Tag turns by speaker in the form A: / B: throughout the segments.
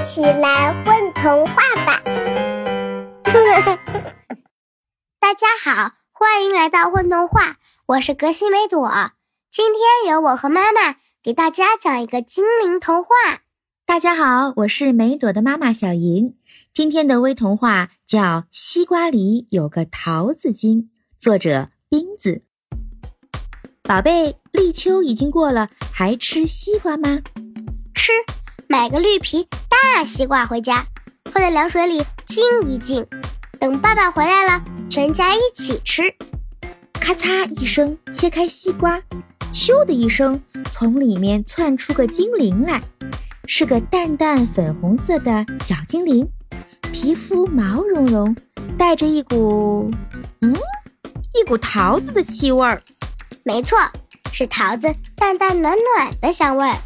A: 一起来混童话吧！
B: 大家好，欢迎来到混童话，我是格西梅朵。今天由我和妈妈给大家讲一个精灵童话。
C: 大家好，我是梅朵的妈妈小莹。今天的微童话叫《西瓜里有个桃子精》，作者冰子。宝贝，立秋已经过了，还吃西瓜吗？
B: 吃，买个绿皮大西瓜回家，放在凉水里浸一浸。等爸爸回来了，全家一起吃。
C: 咔嚓一声，切开西瓜，咻的一声，从里面窜出个精灵来，是个淡淡粉红色的小精灵，皮肤毛茸茸，带着一股……嗯，一股桃子的气味儿。
B: 没错，是桃子淡淡暖暖的香味儿。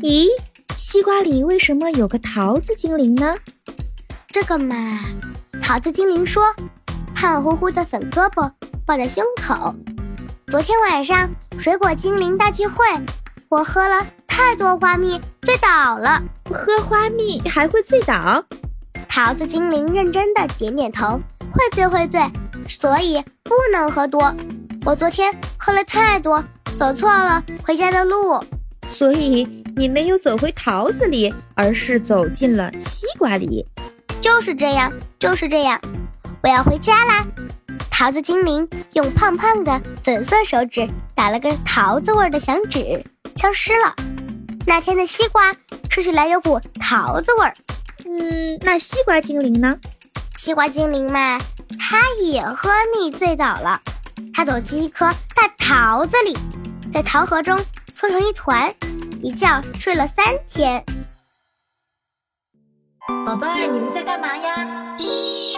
C: 咦？西瓜里为什么有个桃子精灵呢？
B: 这个嘛，桃子精灵说：“胖乎乎的粉胳膊抱在胸口。昨天晚上水果精灵大聚会，我喝了太多花蜜，醉倒了。
C: 喝花蜜还会醉倒？”
B: 桃子精灵认真的点点头：“会醉会醉，所以不能喝多。我昨天喝了太多，走错了回家的路，
C: 所以。”你没有走回桃子里，而是走进了西瓜里。
B: 就是这样，就是这样。我要回家啦！桃子精灵用胖胖的粉色手指打了个桃子味的响指，消失了。那天的西瓜吃起来有股桃子味儿。
C: 嗯，那西瓜精灵呢？
B: 西瓜精灵嘛，它也喝蜜醉倒了。它走进一颗大桃子里，在桃核中搓成一团。一觉睡了三天，
C: 宝贝儿，你们在干嘛呀？嘘。